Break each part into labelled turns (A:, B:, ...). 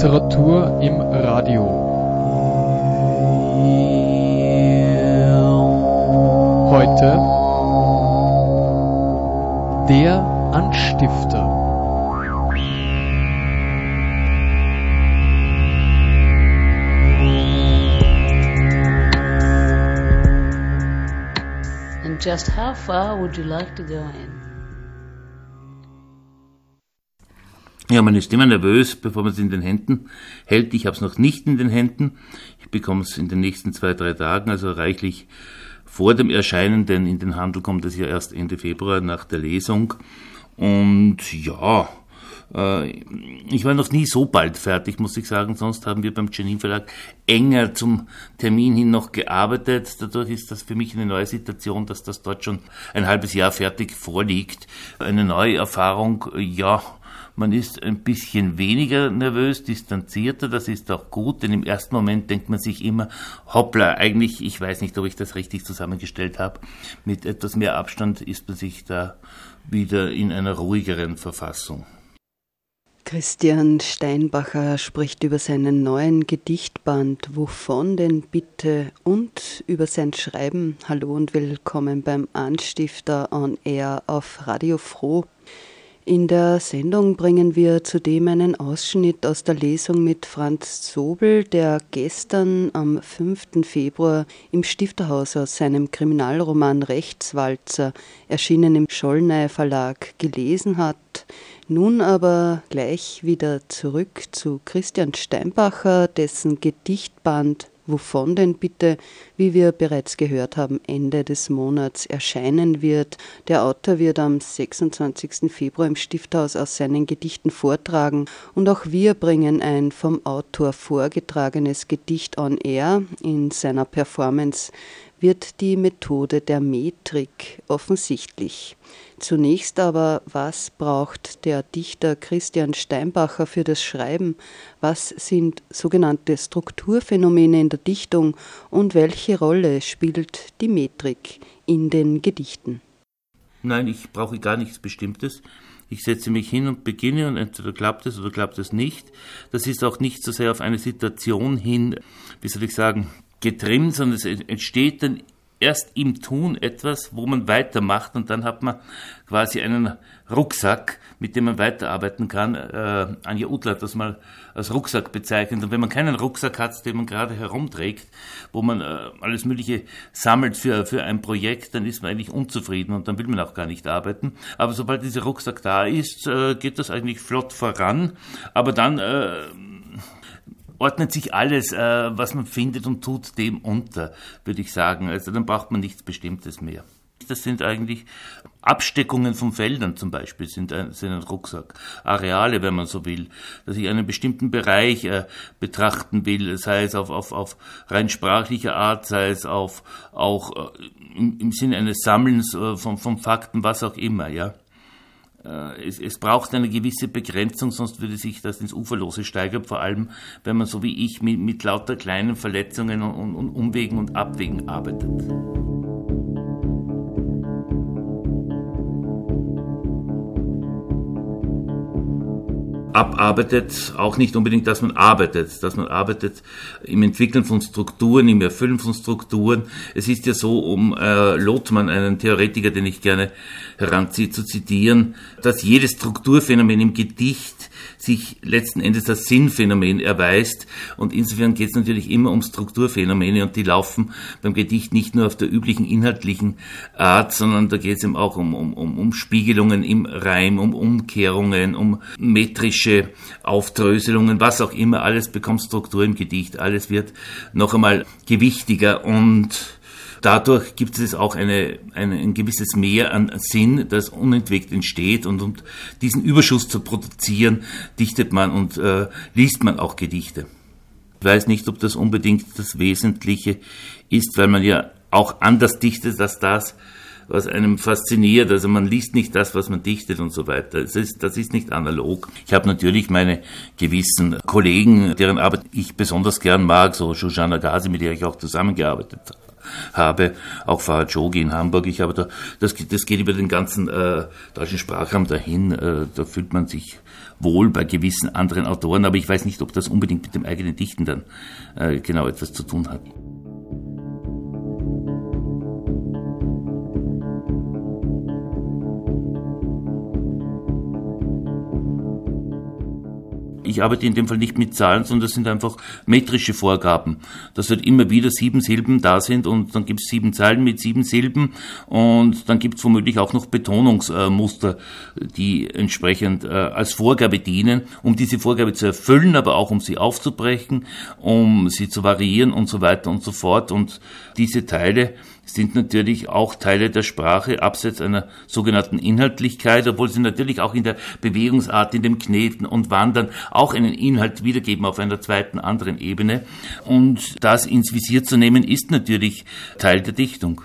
A: Literatur im Radio. Heute der Anstifter.
B: And just how far would you like to go in?
C: Ja, man ist immer nervös, bevor man es in den Händen hält. Ich habe es noch nicht in den Händen. Ich bekomme es in den nächsten zwei, drei Tagen, also reichlich vor dem Erscheinen, denn in den Handel kommt es ja erst Ende Februar nach der Lesung. Und ja, äh, ich war noch nie so bald fertig, muss ich sagen. Sonst haben wir beim Janin Verlag enger zum Termin hin noch gearbeitet. Dadurch ist das für mich eine neue Situation, dass das dort schon ein halbes Jahr fertig vorliegt. Eine neue Erfahrung, ja, man ist ein bisschen weniger nervös, distanzierter, das ist auch gut, denn im ersten Moment denkt man sich immer, hoppla, eigentlich, ich weiß nicht, ob ich das richtig zusammengestellt habe. Mit etwas mehr Abstand ist man sich da wieder in einer ruhigeren Verfassung.
D: Christian Steinbacher spricht über seinen neuen Gedichtband Wovon denn bitte und über sein Schreiben. Hallo und willkommen beim Anstifter on Air auf Radio Froh. In der Sendung bringen wir zudem einen Ausschnitt aus der Lesung mit Franz Sobel, der gestern am 5. Februar im Stifterhaus aus seinem Kriminalroman Rechtswalzer, erschienen im Schollnei Verlag, gelesen hat. Nun aber gleich wieder zurück zu Christian Steinbacher, dessen Gedichtband wovon denn bitte, wie wir bereits gehört haben, Ende des Monats erscheinen wird. Der Autor wird am 26. Februar im Stifthaus aus seinen Gedichten vortragen und auch wir bringen ein vom Autor vorgetragenes Gedicht on air in seiner Performance wird die Methode der Metrik offensichtlich. Zunächst aber, was braucht der Dichter Christian Steinbacher für das Schreiben? Was sind sogenannte Strukturphänomene in der Dichtung und welche Rolle spielt die Metrik in den Gedichten?
C: Nein, ich brauche gar nichts Bestimmtes. Ich setze mich hin und beginne und entweder klappt es oder klappt es nicht. Das ist auch nicht so sehr auf eine Situation hin, wie soll ich sagen, getrimmt, sondern es entsteht dann erst im Tun etwas, wo man weitermacht und dann hat man quasi einen Rucksack, mit dem man weiterarbeiten kann. Äh, Anja Utler hat das mal als Rucksack bezeichnet. Und wenn man keinen Rucksack hat, den man gerade herumträgt, wo man äh, alles Mögliche sammelt für, für ein Projekt, dann ist man eigentlich unzufrieden und dann will man auch gar nicht arbeiten. Aber sobald dieser Rucksack da ist, äh, geht das eigentlich flott voran. Aber dann äh, ordnet sich alles, äh, was man findet und tut, dem unter, würde ich sagen. Also dann braucht man nichts Bestimmtes mehr. Das sind eigentlich Absteckungen von Feldern zum Beispiel, sind ein, sind ein Rucksack. Areale, wenn man so will. Dass ich einen bestimmten Bereich äh, betrachten will, sei es auf, auf, auf rein sprachlicher Art, sei es auf, auch äh, im, im Sinne eines Sammelns äh, von, von Fakten, was auch immer, ja. Äh, es, es, braucht eine gewisse Begrenzung, sonst würde sich das ins Uferlose steigern, vor allem wenn man so wie ich mit, mit lauter kleinen Verletzungen und, und Umwegen und Abwegen arbeitet. abarbeitet, auch nicht unbedingt, dass man arbeitet, dass man arbeitet im Entwickeln von Strukturen, im Erfüllen von Strukturen. Es ist ja so, um äh, Lothmann, einen Theoretiker, den ich gerne heranziehe, zu zitieren, dass jedes Strukturphänomen im Gedicht sich letzten Endes als Sinnphänomen erweist. Und insofern geht es natürlich immer um Strukturphänomene und die laufen beim Gedicht nicht nur auf der üblichen inhaltlichen Art, sondern da geht es eben auch um, um, um, um Spiegelungen im Reim, um Umkehrungen, um metrische Aufdröselungen, was auch immer. Alles bekommt Struktur im Gedicht. Alles wird noch einmal gewichtiger und Dadurch gibt es auch eine, eine, ein gewisses Mehr an Sinn, das unentwegt entsteht. Und um diesen Überschuss zu produzieren, dichtet man und äh, liest man auch Gedichte. Ich weiß nicht, ob das unbedingt das Wesentliche ist, weil man ja auch anders dichtet als das, was einem fasziniert. Also man liest nicht das, was man dichtet und so weiter. Das ist, das ist nicht analog. Ich habe natürlich meine gewissen Kollegen, deren Arbeit ich besonders gern mag, so Shoshana Ghazi, mit der ich auch zusammengearbeitet habe habe, auch Pfarrer Jogi in Hamburg. Ich habe da, das, das geht über den ganzen äh, deutschen Sprachraum dahin. Äh, da fühlt man sich wohl bei gewissen anderen Autoren, aber ich weiß nicht, ob das unbedingt mit dem eigenen Dichten dann äh, genau etwas zu tun hat. Ich arbeite in dem Fall nicht mit Zahlen, sondern das sind einfach metrische Vorgaben. Dass halt immer wieder sieben Silben da sind und dann gibt es sieben Zeilen mit sieben Silben und dann gibt es womöglich auch noch Betonungsmuster, die entsprechend äh, als Vorgabe dienen, um diese Vorgabe zu erfüllen, aber auch um sie aufzubrechen, um sie zu variieren und so weiter und so fort. Und diese Teile sind natürlich auch Teile der Sprache, abseits einer sogenannten Inhaltlichkeit, obwohl sie natürlich auch in der Bewegungsart, in dem Kneten und Wandern auch einen Inhalt wiedergeben auf einer zweiten anderen Ebene. Und das ins Visier zu nehmen, ist natürlich Teil der Dichtung.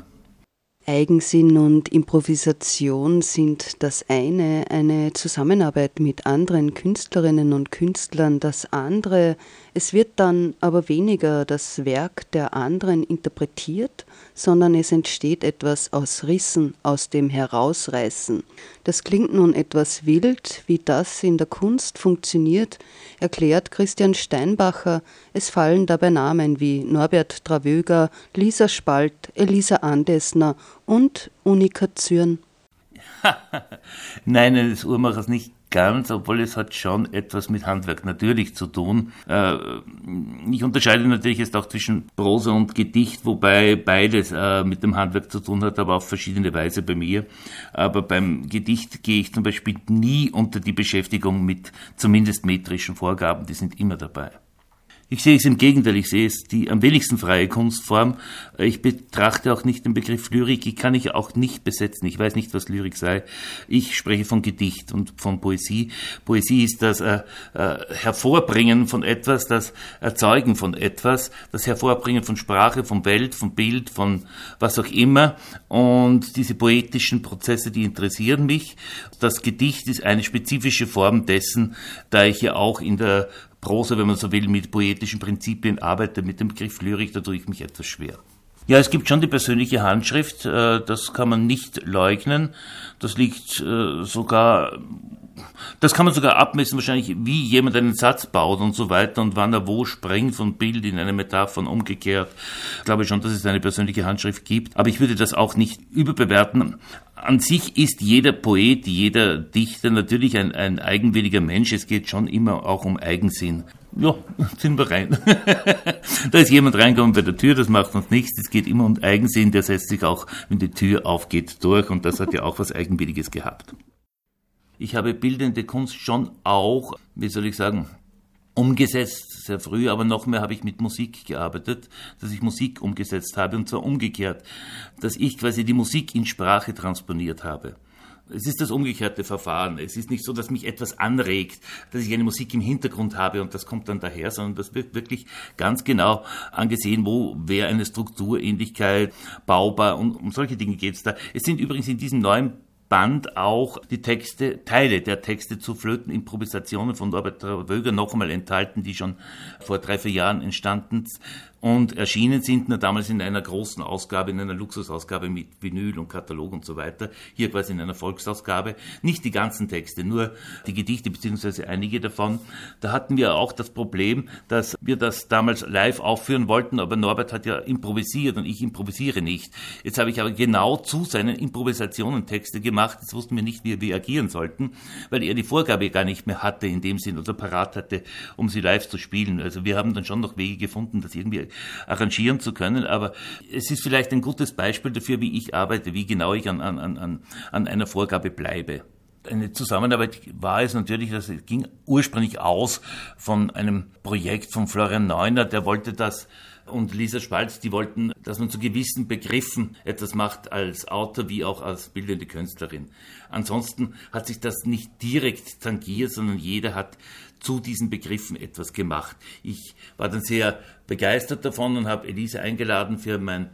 D: Eigensinn und Improvisation sind das eine, eine Zusammenarbeit mit anderen Künstlerinnen und Künstlern das andere. Es wird dann aber weniger das Werk der anderen interpretiert, sondern es entsteht etwas aus Rissen, aus dem Herausreißen. Das klingt nun etwas wild, wie das in der Kunst funktioniert, erklärt Christian Steinbacher. Es fallen dabei Namen wie Norbert Travöger, Lisa Spalt, Elisa Andesner und Unika Zürn.
C: Nein, eines Uhrmachers nicht ganz, obwohl es hat schon etwas mit Handwerk natürlich zu tun. Äh, ich unterscheide natürlich jetzt auch zwischen Prosa und Gedicht, wobei beides äh, mit dem Handwerk zu tun hat, aber auf verschiedene Weise bei mir. Aber beim Gedicht gehe ich zum Beispiel nie unter die Beschäftigung mit zumindest metrischen Vorgaben, die sind immer dabei. Ich sehe es im Gegenteil, ich sehe es die am wenigsten freie Kunstform. Ich betrachte auch nicht den Begriff Lyrik, die kann ich auch nicht besetzen. Ich weiß nicht, was Lyrik sei. Ich spreche von Gedicht und von Poesie. Poesie ist das äh, äh, Hervorbringen von etwas, das Erzeugen von etwas, das Hervorbringen von Sprache, von Welt, von Bild, von was auch immer. Und diese poetischen Prozesse, die interessieren mich. Das Gedicht ist eine spezifische Form dessen, da ich ja auch in der Prosa, wenn man so will, mit poetischen Prinzipien arbeite, mit dem Begriff Lyrik, da tue ich mich etwas schwer. Ja, es gibt schon die persönliche Handschrift, äh, das kann man nicht leugnen. Das liegt äh, sogar, das kann man sogar abmessen, wahrscheinlich, wie jemand einen Satz baut und so weiter und wann er wo springt von Bild in eine Metapher und umgekehrt. Ich glaube schon, dass es eine persönliche Handschrift gibt, aber ich würde das auch nicht überbewerten an sich ist jeder Poet, jeder Dichter natürlich ein, ein eigenwilliger Mensch. Es geht schon immer auch um Eigensinn. Ja, sind wir rein. da ist jemand reingekommen bei der Tür, das macht uns nichts. Es geht immer um Eigensinn, der setzt sich auch, wenn die Tür aufgeht, durch. Und das hat ja auch was Eigenwilliges gehabt. Ich habe bildende Kunst schon auch, wie soll ich sagen, umgesetzt, sehr früh, aber noch mehr habe ich mit Musik gearbeitet, dass ich Musik umgesetzt habe und zwar umgekehrt, dass ich quasi die Musik in Sprache transponiert habe. Es ist das umgekehrte Verfahren. Es ist nicht so, dass mich etwas anregt, dass ich eine Musik im Hintergrund habe und das kommt dann daher, sondern das wird wirklich ganz genau angesehen, wo wäre eine Strukturähnlichkeit baubar und um solche Dinge geht es da. Es sind übrigens in diesem neuen Band auch die Texte, Teile der Texte zu Flöten, Improvisationen von Norbert Wöger noch einmal enthalten, die schon vor drei, vier Jahren entstanden und erschienen sind nur damals in einer großen Ausgabe, in einer Luxusausgabe mit Vinyl und Katalog und so weiter. Hier quasi in einer Volksausgabe. Nicht die ganzen Texte, nur die Gedichte beziehungsweise einige davon. Da hatten wir auch das Problem, dass wir das damals live aufführen wollten, aber Norbert hat ja improvisiert und ich improvisiere nicht. Jetzt habe ich aber genau zu seinen Improvisationen Texte gemacht. Jetzt wussten wir nicht, wie wir agieren sollten, weil er die Vorgabe gar nicht mehr hatte in dem Sinn oder parat hatte, um sie live zu spielen. Also wir haben dann schon noch Wege gefunden, das irgendwie arrangieren zu können. Aber es ist vielleicht ein gutes Beispiel dafür, wie ich arbeite, wie genau ich an, an, an, an einer Vorgabe bleibe eine Zusammenarbeit war es natürlich, dass es ging ursprünglich aus von einem Projekt von Florian Neuner, der wollte das und Lisa Spalz, die wollten, dass man zu gewissen Begriffen etwas macht als Autor wie auch als bildende Künstlerin. Ansonsten hat sich das nicht direkt tangiert, sondern jeder hat zu diesen Begriffen etwas gemacht. Ich war dann sehr begeistert davon und habe Elise eingeladen für mein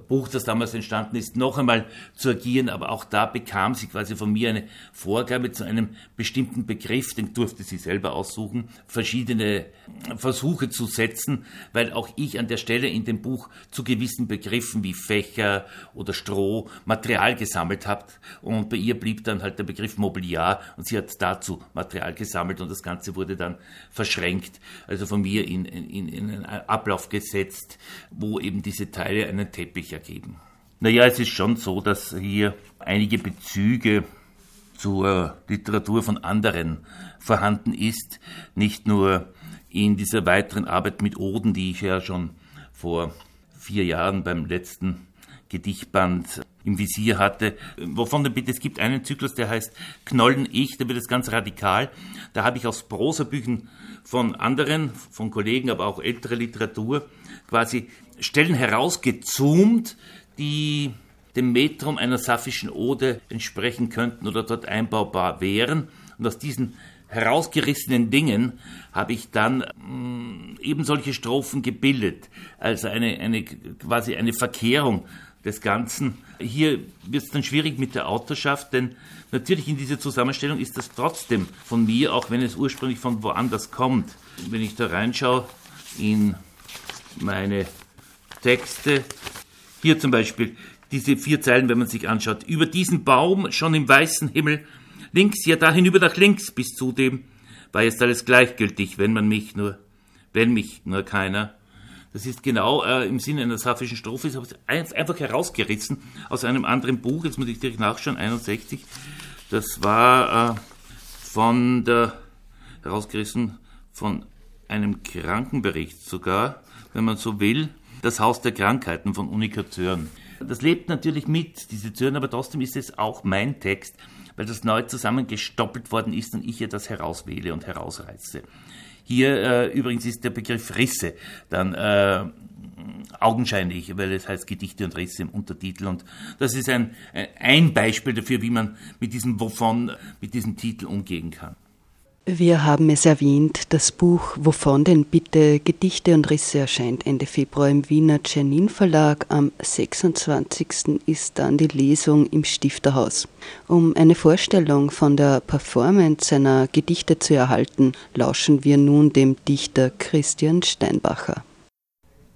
C: Buch, das damals entstanden ist, noch einmal zu agieren, aber auch da bekam sie quasi von mir eine Vorgabe zu einem bestimmten Begriff, den durfte sie selber aussuchen, verschiedene Versuche zu setzen, weil auch ich an der Stelle in dem Buch zu gewissen Begriffen wie Fächer oder Stroh Material gesammelt habe und bei ihr blieb dann halt der Begriff Mobiliar und sie hat dazu Material gesammelt und das Ganze wurde dann verschränkt, also von mir in, in, in einen Ablauf gesetzt, wo eben diese Teile einen Teppich ergeben. Naja, es ist schon so, dass hier einige Bezüge zur Literatur von anderen vorhanden ist, nicht nur in dieser weiteren Arbeit mit Oden, die ich ja schon vor vier Jahren beim letzten Gedichtband im Visier hatte. Wovon denn bitte? Es gibt einen Zyklus, der heißt Knollen Ich, da wird es ganz radikal. Da habe ich aus Prosabüchern von anderen, von Kollegen, aber auch ältere Literatur, quasi Stellen herausgezoomt, die dem Metrum einer saphischen Ode entsprechen könnten oder dort einbaubar wären. Und aus diesen herausgerissenen Dingen habe ich dann mh, mm, eben solche Strophen gebildet. Also eine, eine quasi eine Verkehrung des Ganzen. Hier wird es dann schwierig mit der Autorschaft, denn natürlich in dieser Zusammenstellung ist das trotzdem von mir, auch wenn es ursprünglich von woanders kommt. Wenn ich da reinschaue in meine Texte, hier zum Beispiel diese vier Zeilen, wenn man sich anschaut. Über diesen Baum, schon im weißen Himmel, links, ja da hinüber nach links, bis zu dem war jetzt alles gleichgültig, wenn man mich nur, wenn mich nur keiner. Das ist genau äh, im Sinne einer saphischen Strophe, ist einfach herausgerissen aus einem anderen Buch, jetzt muss ich direkt nachschauen, 61. Das war äh, von der, herausgerissen von einem Krankenbericht sogar, wenn man so will, das Haus der Krankheiten von Unika Zörn. Das lebt natürlich mit, diese Zörn, aber trotzdem ist es auch mein Text, weil das neu zusammengestoppelt worden ist und ich hier das herauswähle und herausreiße. Hier äh, übrigens ist der Begriff Risse dann äh, augenscheinlich, weil es heißt Gedichte und Risse im Untertitel. Und das ist ein, ein Beispiel dafür, wie man mit diesem Wovon, mit diesem Titel umgehen kann.
D: Wir haben es erwähnt, das Buch Wovon denn bitte Gedichte und Risse erscheint Ende Februar im Wiener Czernin Verlag. Am 26. ist dann die Lesung im Stifterhaus. Um eine Vorstellung von der Performance seiner Gedichte zu erhalten, lauschen wir nun dem Dichter Christian Steinbacher.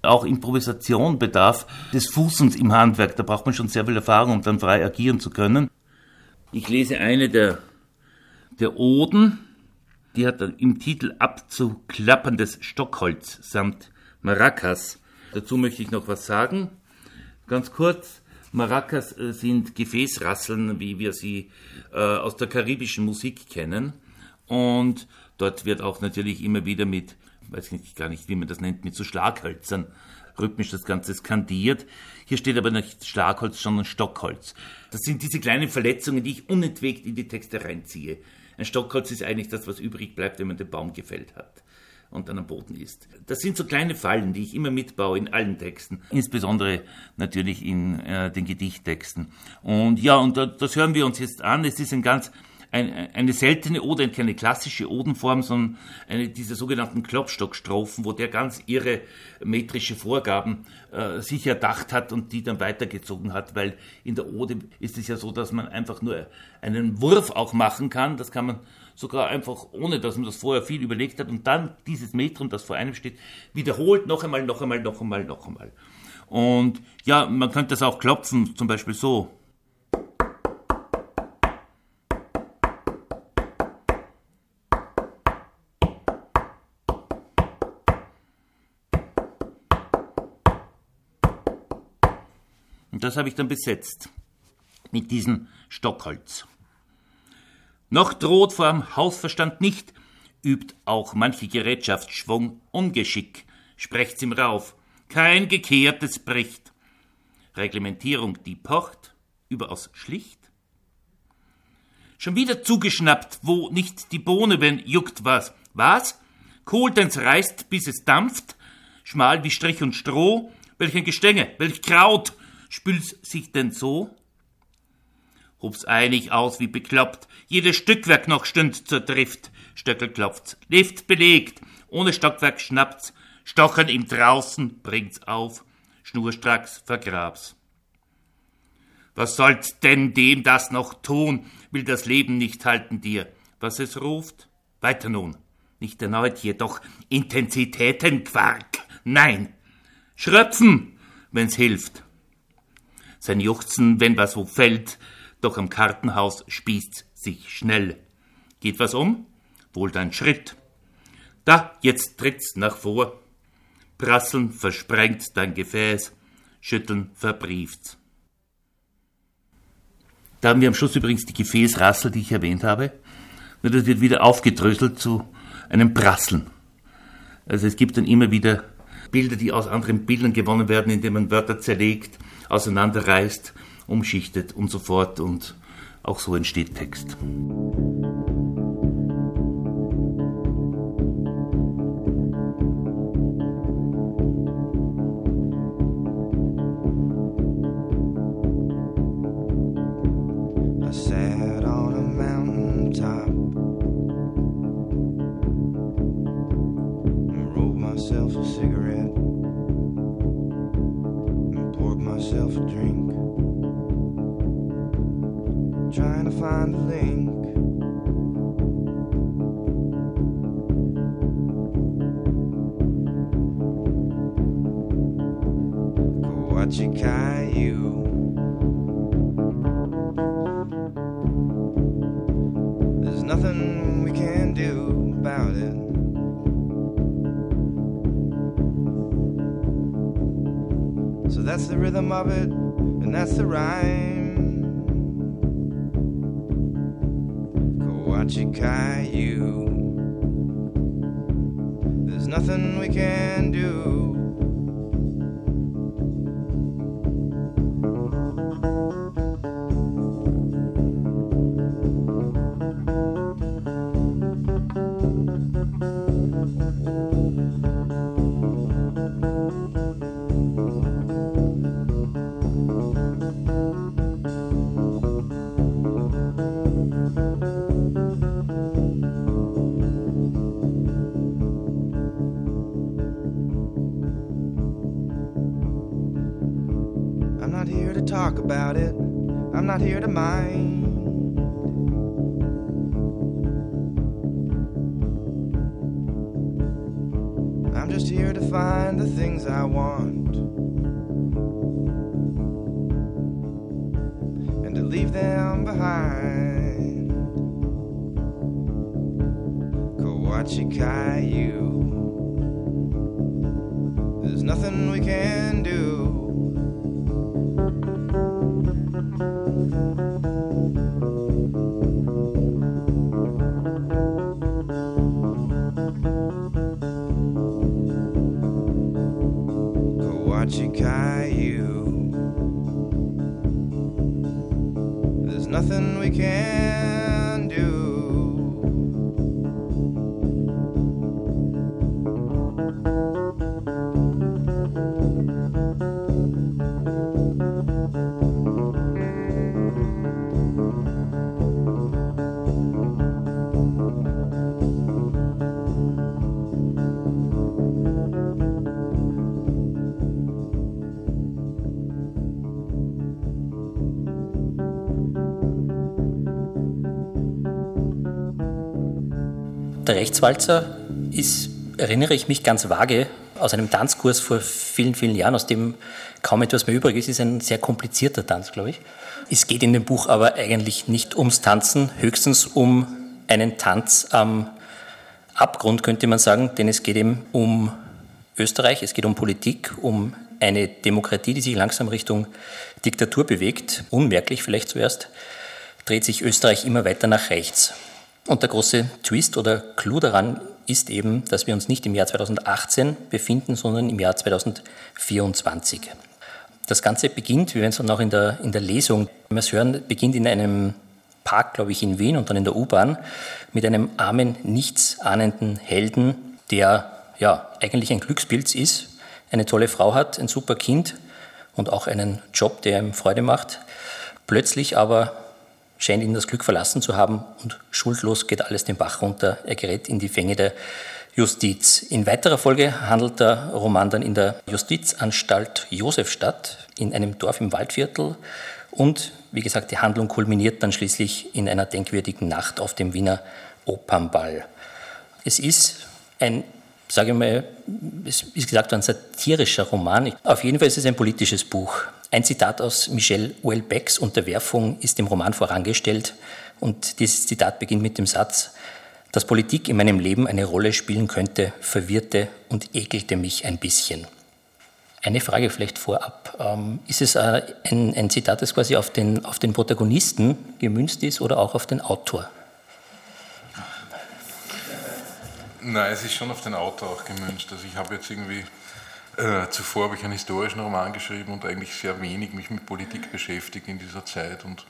C: Auch Improvisation bedarf des Fußens im Handwerk. Da braucht man schon sehr viel Erfahrung, um dann frei agieren zu können. Ich lese eine der, der Oden die hat im Titel Abzuklapperndes Stockholz samt Maracas. Dazu möchte ich noch was sagen. Ganz kurz. Maracas äh, sind Gefäßrasseln, wie wir sie äh, aus der karibischen Musik kennen. Und dort wird auch natürlich immer wieder mit, weiß ich gar nicht, wie man das nennt, mit so Schlaghölzern rhythmisch das Ganze skandiert. Hier steht aber nicht Schlagholz, sondern Stockholz. Das sind diese kleinen Verletzungen, die ich unentwegt in die Texte reinziehe. Ein Stockholz ist eigentlich das, was übrig bleibt, wenn man den Baum gefällt hat und dann am Boden ist. Das sind so kleine Fallen, die ich immer mitbaue in allen Texten, insbesondere natürlich in äh, den Gedichttexten. Und ja, und das hören wir uns jetzt an. Es ist ein ganz ein, eine seltene Ode, keine klassische Odenform, sondern eine dieser sogenannten Klopstockstrophen, wo der ganz irre metrische Vorgaben äh, sich erdacht hat und die dann weitergezogen hat, weil in der Ode ist es ja so, dass man einfach nur einen Wurf auch machen kann. Das kann man sogar einfach, ohne dass man das vorher viel überlegt hat und dann dieses Metrum, das vor einem steht, wiederholt noch einmal, noch einmal, noch einmal, noch einmal. Und ja, man könnte das auch klopfen, zum Beispiel so. Und das habe ich dann besetzt mit diesem Stockholz. Noch droht vor dem Hausverstand nicht, übt auch manche Gerätschaftsschwung Ungeschick, sprecht's im Rauf, kein Gekehrtes bricht. Reglementierung, die pocht, überaus schlicht. Schon wieder zugeschnappt, wo nicht die Bohne, wenn juckt was. Was? Kohltens reißt, bis es dampft, schmal wie Strich und Stroh, welch ein Gestänge, welch Kraut, Spül's sich denn so? Hub's einig aus wie bekloppt, jedes Stückwerk noch stünd zur Drift. Stöckel klopft's, Lift belegt, ohne Stockwerk schnappt's, Stochern ihm draußen bringt's auf. schnurstracks vergrab's. Was soll's denn dem das noch tun? Will das Leben nicht halten dir, was es ruft? Weiter nun, nicht erneut jedoch Intensitätenquark, nein, Schröpfen, wenn's hilft. Sein Juchzen, wenn was wo fällt, doch am Kartenhaus spießt sich schnell. Geht was um? Wohl dein Schritt. Da, jetzt tritt's nach vor. Prasseln versprengt dein Gefäß, Schütteln verbrieft. Da haben wir am Schluss übrigens die Gefäßrassel, die ich erwähnt habe. Nur das wird wieder aufgedröselt zu einem Prasseln. Also es gibt dann immer wieder Bilder, die aus anderen Bildern gewonnen werden, indem man Wörter zerlegt, auseinanderreißt, umschichtet und so fort. Und auch so entsteht Text.
E: Hitachi Caillou. There's nothing we can do. Mind. I'm just here to find the things I want and to leave them behind. Kawachi Caillou. There's nothing we can do. Nothing we can
F: Rechtswalzer ist, erinnere ich mich ganz vage, aus einem Tanzkurs vor vielen, vielen Jahren, aus dem kaum etwas mehr übrig ist, ist ein sehr komplizierter Tanz, glaube ich. Es geht in dem Buch aber eigentlich nicht ums Tanzen, höchstens um einen Tanz am Abgrund, könnte man sagen, denn es geht eben um Österreich, es geht um Politik, um eine Demokratie, die sich langsam Richtung Diktatur bewegt, unmerklich vielleicht zuerst, dreht sich Österreich immer weiter nach rechts. Und der große Twist oder Clou daran ist eben, dass wir uns nicht im Jahr 2018 befinden, sondern im Jahr 2024. Das Ganze beginnt, wir es dann auch in der, in der Lesung es hören, beginnt in einem Park, glaube ich, in Wien und dann in der U-Bahn mit einem armen, nichtsahnenden Helden, der ja eigentlich ein Glückspilz ist, eine tolle Frau hat, ein super Kind und auch einen Job, der ihm Freude macht. Plötzlich aber scheint ihn das Glück verlassen zu haben und schuldlos geht alles den Bach runter. Er gerät in die Fänge der Justiz. In weiterer Folge handelt der Roman dann in der Justizanstalt Josefstadt in einem Dorf im Waldviertel und wie gesagt, die Handlung kulminiert dann schließlich in einer denkwürdigen Nacht auf dem Wiener Opernball. Es ist ein, sage ich mal, es ist gesagt, ein satirischer Roman. Auf jeden Fall ist es ein politisches Buch. Ein Zitat aus Michel Houellebecqs Unterwerfung ist dem Roman vorangestellt und dieses Zitat beginnt mit dem Satz, dass Politik in meinem Leben eine Rolle spielen könnte, verwirrte und ekelte mich ein bisschen. Eine Frage vielleicht vorab. Ähm, ist es ein, ein Zitat, das quasi auf den, auf den Protagonisten gemünzt ist oder auch auf den Autor?
G: Nein, es ist schon auf den Autor auch gemünzt. Also ich habe jetzt irgendwie, äh, zuvor habe ich einen historischen Roman geschrieben und eigentlich sehr wenig mich mit Politik beschäftigt in dieser Zeit. Und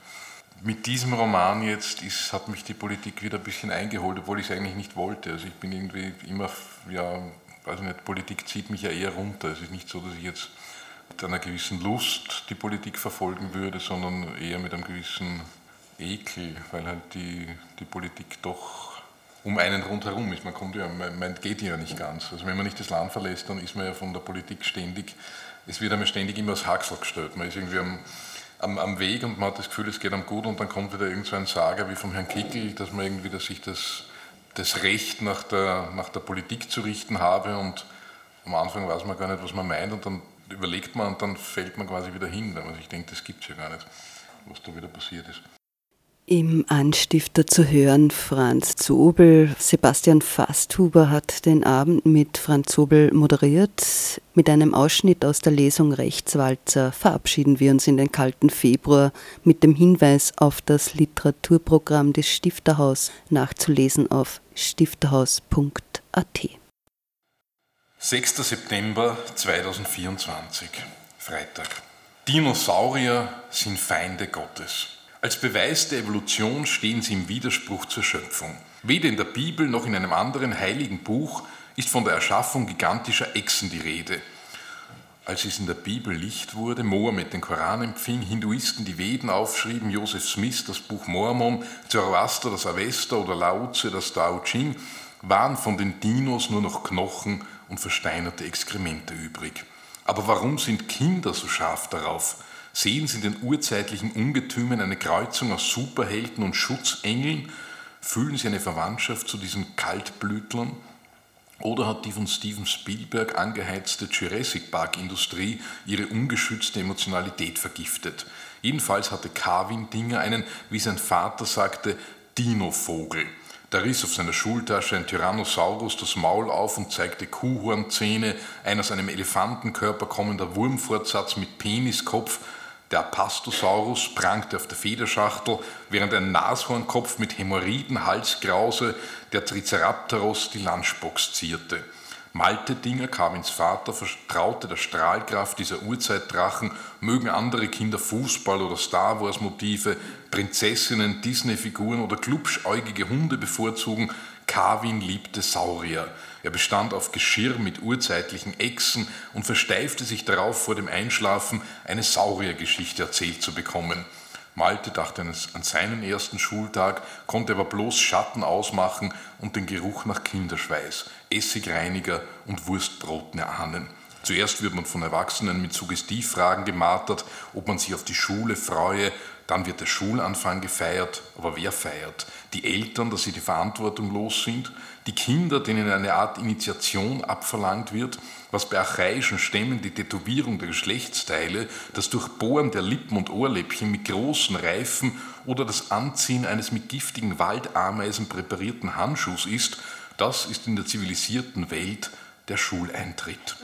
G: mit diesem Roman jetzt ist, hat mich die Politik wieder ein bisschen eingeholt, obwohl ich es eigentlich nicht wollte. Also ich bin irgendwie immer, ja, weiß nicht, Politik zieht mich ja eher runter. Es ist nicht so, dass ich jetzt mit einer gewissen Lust die Politik verfolgen würde, sondern eher mit einem gewissen Ekel, weil halt die, die Politik doch um einen rundherum ist. Man kommt ja, man geht ja nicht ganz. Also wenn man nicht das Land verlässt, dann ist man ja von der Politik ständig, es wird einem ständig immer das Haxel gestellt. Man ist irgendwie am, am, am, Weg und man hat das Gefühl, es geht einem gut und dann kommt wieder irgend so ein Sager wie vom Herrn Kickel, dass man irgendwie dass sich das, das Recht nach der, nach der Politik zu richten habe und am Anfang weiß man gar nicht, was man meint und dann überlegt man und dann fällt man quasi wieder hin, weil man sich denkt, das gibt es ja gar nicht, was da wieder passiert ist.
D: Im Anstifter zu hören Franz Zobel. Sebastian Fasthuber hat den Abend mit Franz Zobel moderiert. Mit einem Ausschnitt aus der Lesung Rechtswalzer verabschieden wir uns in den kalten Februar mit dem Hinweis auf das Literaturprogramm des Stifterhaus nachzulesen auf stifterhaus.at.
G: 6. September 2024, Freitag. Dinosaurier sind Feinde Gottes. Als Beweis der Evolution stehen sie im Widerspruch zur Schöpfung. Weder in der Bibel noch in einem anderen heiligen Buch ist von der Erschaffung gigantischer Echsen die Rede. Als es in der Bibel Licht wurde, Mohammed den Koran empfing, Hinduisten die Veden aufschrieben, Joseph Smith das Buch Mormon, Zoroaster das Avesta oder Lao Tse das Tao Ching, waren von den Dinos nur noch Knochen und versteinerte Exkremente übrig. Aber warum sind Kinder so scharf darauf? Sehen Sie in den urzeitlichen Ungetümen eine Kreuzung aus Superhelden und Schutzengeln? Fühlen Sie eine Verwandtschaft zu diesen Kaltblütlern? Oder hat die von Steven Spielberg angeheizte Jurassic Park-Industrie ihre ungeschützte Emotionalität vergiftet? Jedenfalls hatte Carvin Dinger einen, wie sein Vater sagte, Dino-Vogel. Da riss auf seiner Schultasche ein Tyrannosaurus das Maul auf und zeigte Kuhhornzähne, ein aus einem Elefantenkörper kommender Wurmfortsatz mit Peniskopf der Apastosaurus prangte auf der Federschachtel, während ein Nashornkopf mit Hämorrhoidenhalskrause der Triceratops die Lunchbox zierte. Malte Dinger, Carvins Vater, vertraute der Strahlkraft dieser Urzeitdrachen, mögen andere Kinder Fußball- oder Star Wars-Motive, Prinzessinnen, Disney-Figuren oder klubschäugige Hunde bevorzugen, Carvin liebte Saurier. Er bestand auf Geschirr mit urzeitlichen Echsen und versteifte sich darauf, vor dem Einschlafen eine Sauriergeschichte erzählt zu bekommen. Malte dachte an seinen ersten Schultag, konnte aber bloß Schatten ausmachen und den Geruch nach Kinderschweiß, Essigreiniger und Wurstbroten erahnen. Zuerst wird man von Erwachsenen mit Suggestivfragen gemartert, ob man sich auf die Schule freue, dann wird der Schulanfang gefeiert, aber wer feiert? Die Eltern, dass sie die Verantwortung los sind, die Kinder, denen eine Art Initiation abverlangt wird, was bei archaischen Stämmen die Tätowierung der Geschlechtsteile, das Durchbohren der Lippen und Ohrläppchen mit großen Reifen oder das Anziehen eines mit giftigen Waldameisen präparierten Handschuhs ist, das ist in der zivilisierten Welt der Schuleintritt.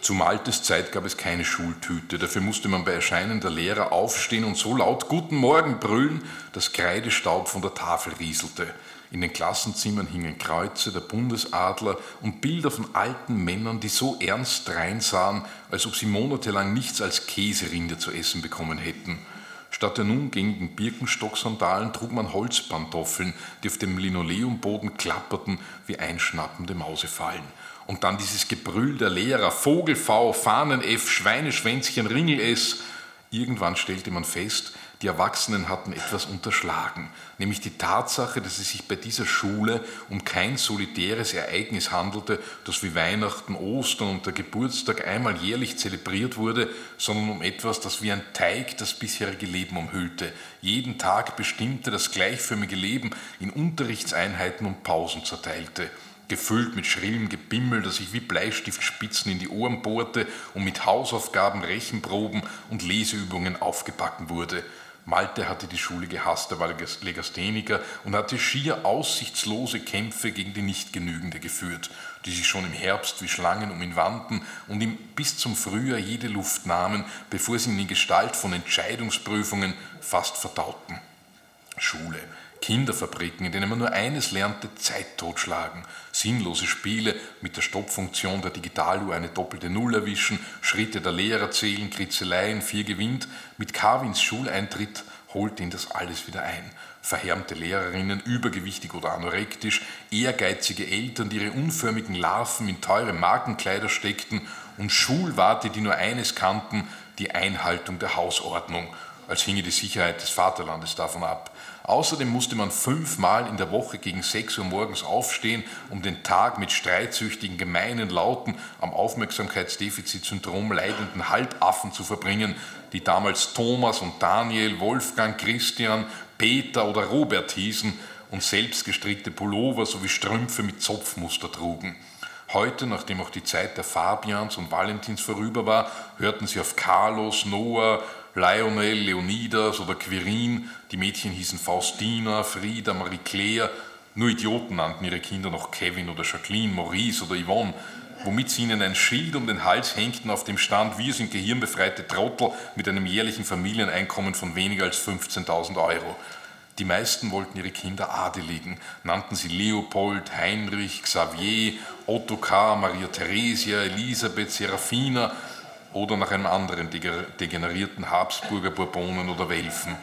G: Zu Maltes Zeit gab es keine Schultüte. Dafür musste man bei Erscheinen der Lehrer aufstehen und so laut Guten Morgen brüllen, dass Kreidestaub von der Tafel rieselte. In den Klassenzimmern hingen Kreuze, der Bundesadler und Bilder von alten Männern, die so ernst reinsahen, als ob sie monatelang nichts als Käserinde zu essen bekommen hätten. Statt der nun gängigen Birkenstocksandalen trug man Holzpantoffeln, die auf dem Linoleumboden klapperten wie einschnappende Mausefallen. Und dann dieses Gebrüll der Lehrer, Vogelfau, Fahnen-F, Schweineschwänzchen, Ringel-S. Irgendwann stellte man fest, Die Erwachsenen hatten etwas unterschlagen, nämlich die Tatsache, dass es sich bei dieser Schule um kein solitäres Ereignis handelte, das wie Weihnachten, Ostern und der Geburtstag einmal jährlich zelebriert wurde, sondern um etwas, das wie ein Teig das bisherige Leben umhüllte, jeden Tag bestimmte, das gleichförmige Leben in Unterrichtseinheiten und Pausen zerteilte gefüllt mit schrillem Gebimmel, das sich wie Bleistiftspitzen in die Ohren bohrte und mit Hausaufgaben, Rechenproben und Leseübungen aufgebacken wurde. Malte hatte die Schule gehasst, er war Legastheniker und hatte schier aussichtslose Kämpfe gegen die Nichtgenügende geführt, die sich schon im Herbst wie Schlangen um ihn wandten und ihm bis zum Frühjahr jede Luft nahmen, bevor sie ihn in Gestalt von Entscheidungsprüfungen fast verdauten. Schule, Kinderfabriken, in denen man nur eines lernte, Zeit totschlagen, sinnlose Spiele mit der Stoppfunktion der Digitaluhr eine doppelte Null erwischen, Schritte der Lehrer zählen, Kritzeleien, vier gewinnt. Mit Carvins Schuleintritt holte ihn das alles wieder ein. Verhärmte Lehrerinnen, übergewichtig oder anorektisch, ehrgeizige Eltern, die ihre unförmigen Larven in teure Markenkleider steckten und Schulwarte, die nur eines kannten, die Einhaltung der Hausordnung, als hinge die Sicherheit des Vaterlandes davon ab. Außerdem musste man fünfmal in der Woche gegen 6 Uhr morgens aufstehen, um den Tag mit streitsüchtigen, gemeinen Lauten am Aufmerksamkeitsdefizitsyndrom leidenden Halbaffen zu verbringen, die damals Thomas und Daniel, Wolfgang, Christian, Peter oder Robert hießen und selbstgestrickte Pullover sowie Strümpfe mit Zopfmuster trugen. Heute, nachdem auch die Zeit der Fabians und Valentins vorüber war, hörten sie auf Carlos, Noah, Lionel, Leonidas oder Quirin, die Mädchen hießen Faustina, Frieda, Marie-Claire, nur Idioten nannten ihre Kinder noch Kevin oder Jacqueline, Maurice oder Yvonne, womit sie ihnen ein Schild um den Hals hängten, auf dem stand, wir sind gehirnbefreite Trottel mit einem jährlichen Familieneinkommen von weniger als 15.000 Euro. Die meisten wollten ihre Kinder adeligen, nannten sie Leopold, Heinrich, Xavier, Ottokar, Maria Theresia, Elisabeth, Serafina oder nach einem anderen degenerierten Habsburger Bourbonen oder Welfen.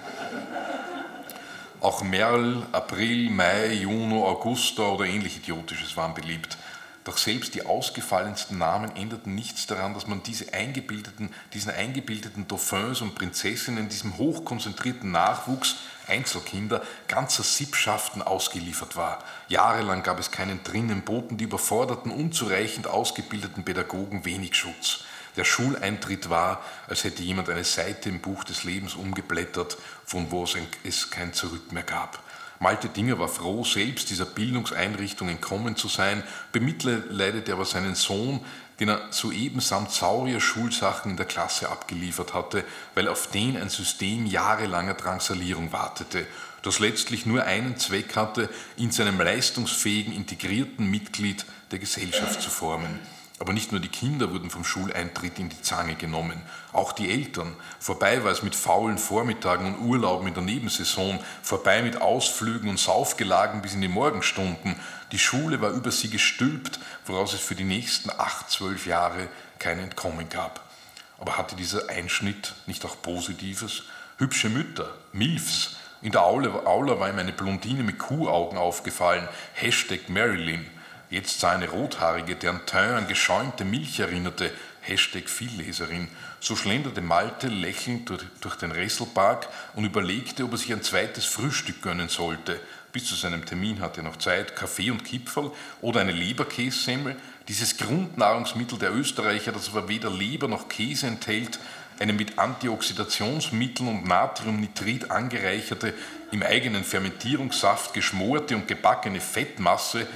G: Auch Merl, April, Mai, Juno, Augusta oder ähnlich Idiotisches waren beliebt. Doch selbst die ausgefallensten Namen änderten nichts daran, dass man diese eingebildeten, diesen eingebildeten Dauphins und Prinzessinnen, diesem hochkonzentrierten Nachwuchs, Einzelkinder, ganzer Sippschaften ausgeliefert war. Jahrelang gab es keinen drinnen, boten die überforderten, unzureichend ausgebildeten Pädagogen wenig Schutz. Der Schuleintritt war, als hätte jemand eine Seite im Buch des Lebens umgeblättert, von wo es kein Zurück mehr gab. Malte Dinger war froh, selbst dieser Bildungseinrichtung entkommen zu sein, bemitleidete aber seinen Sohn, den er soeben samt saurier Schulsachen in der Klasse abgeliefert hatte, weil auf den ein System jahrelanger Drangsalierung wartete, das letztlich nur einen Zweck hatte, ihn zu einem leistungsfähigen, integrierten Mitglied der Gesellschaft zu formen. Aber nicht nur die Kinder wurden vom Schuleintritt in die Zange genommen, auch die Eltern. Vorbei war es mit faulen Vormittagen und Urlauben in der Nebensaison, vorbei mit Ausflügen und Saufgelagen bis in die Morgenstunden. Die Schule war über sie gestülpt, woraus es für die nächsten acht, zwölf Jahre kein Entkommen gab. Aber hatte dieser Einschnitt nicht auch Positives? Hübsche Mütter, Milfs. In der Aula, war ihm eine Blondine mit Kuhaugen aufgefallen. Hashtag Marilyn. Jetzt sah eine Rothaarige, deren Teint an geschäumte Milch erinnerte, Hashtag Vielleserin. So schlenderte Malte lächelnd durch, durch den Resselpark und überlegte, ob er sich ein zweites Frühstück gönnen sollte. Bis zu seinem Termin hatte er noch Zeit, Kaffee und Kipferl oder eine Leberkässemmel. Dieses Grundnahrungsmittel der Österreicher, das aber weder Leber noch Käse enthält, eine mit Antioxidationsmitteln und Natriumnitrit angereicherte, im eigenen Fermentierungssaft geschmorte und gebackene Fettmasse,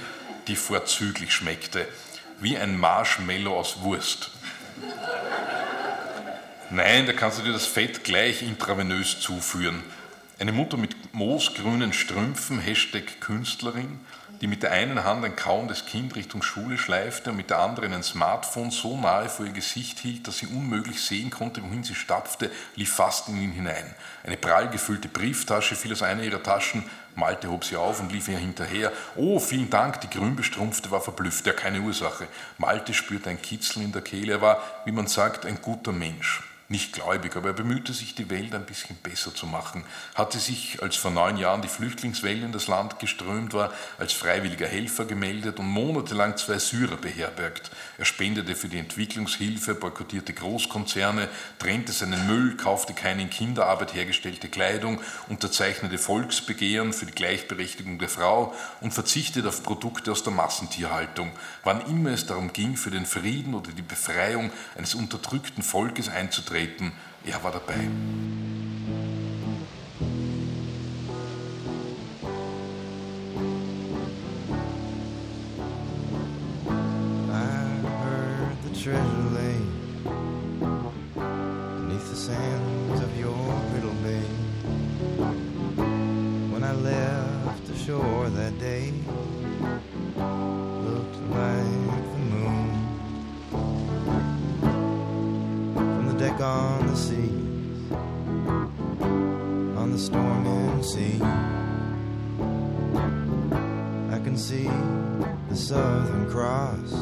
G: die vorzüglich schmeckte, wie ein Marshmallow aus Wurst. Nein, da kannst du dir das Fett gleich intravenös zuführen. Eine Mutter mit moosgrünen Strümpfen, Hashtag Künstlerin, die mit der einen Hand ein kauendes Kind Richtung Schule schleifte und mit der anderen ein Smartphone so nahe vor ihr Gesicht hielt, dass sie unmöglich sehen konnte, wohin sie stapfte, lief fast in ihn hinein. Eine prall gefüllte Brieftasche fiel aus einer ihrer Taschen, Malte hob sie auf und lief ihr hinterher. Oh, vielen Dank, die Grünbestrumpfte war verblüfft, ja keine Ursache. Malte spürte ein Kitzeln in der Kehle, er war, wie man sagt, ein guter Mensch. Nicht gläubig, aber er bemühte sich, die Welt ein bisschen besser zu machen, hatte sich, als vor neun Jahren die Flüchtlingswelle in das Land geströmt war, als freiwilliger Helfer gemeldet und monatelang zwei Syrer beherbergt. Er spendete für die Entwicklungshilfe, boykottierte Großkonzerne, trennte seinen Müll, kaufte keine in Kinderarbeit hergestellte Kleidung, unterzeichnete Volksbegehren für die Gleichberechtigung der Frau und verzichtete auf Produkte aus der Massentierhaltung. Wann immer es darum ging, für den Frieden oder die Befreiung eines unterdrückten Volkes einzutreten, er war dabei.
E: Treasure the on the storming sea. I can see the Southern Cross,